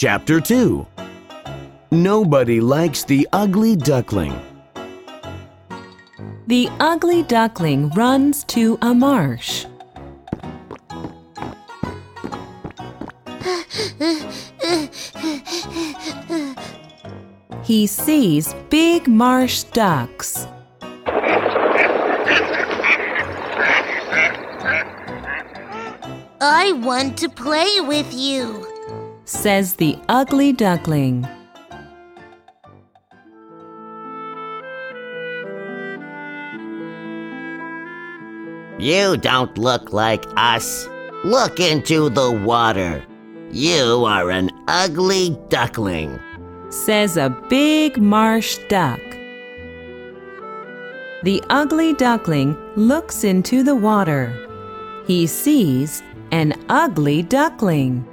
Chapter 2 Nobody likes the ugly duckling. The ugly duckling runs to a marsh. He sees big marsh ducks. I want to play with you. Says the ugly duckling. You don't look like us. Look into the water. You are an ugly duckling. says a big marsh duck. The ugly duckling looks into the water. He sees an ugly duckling.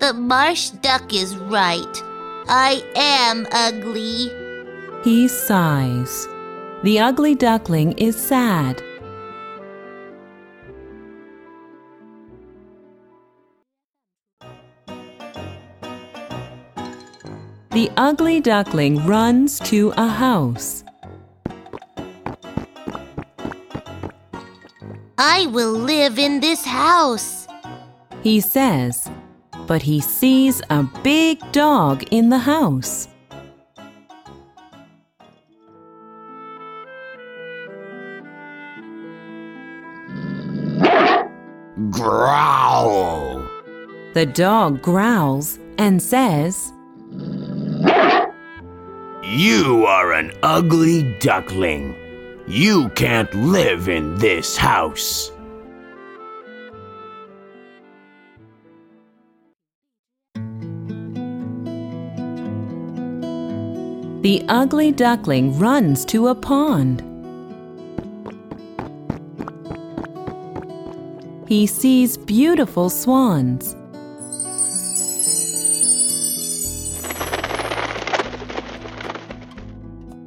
The marsh duck is right. I am ugly. He sighs. The ugly duckling is sad. The ugly duckling runs to a house. I will live in this house. He says, but he sees a big dog in the house. Growl. The dog growls and says, You are an ugly duckling. You can't live in this house. The ugly duckling runs to a pond. He sees beautiful swans.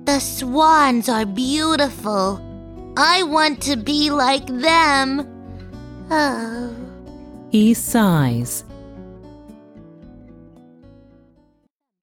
The swans are beautiful. I want to be like them. Oh. He sighs.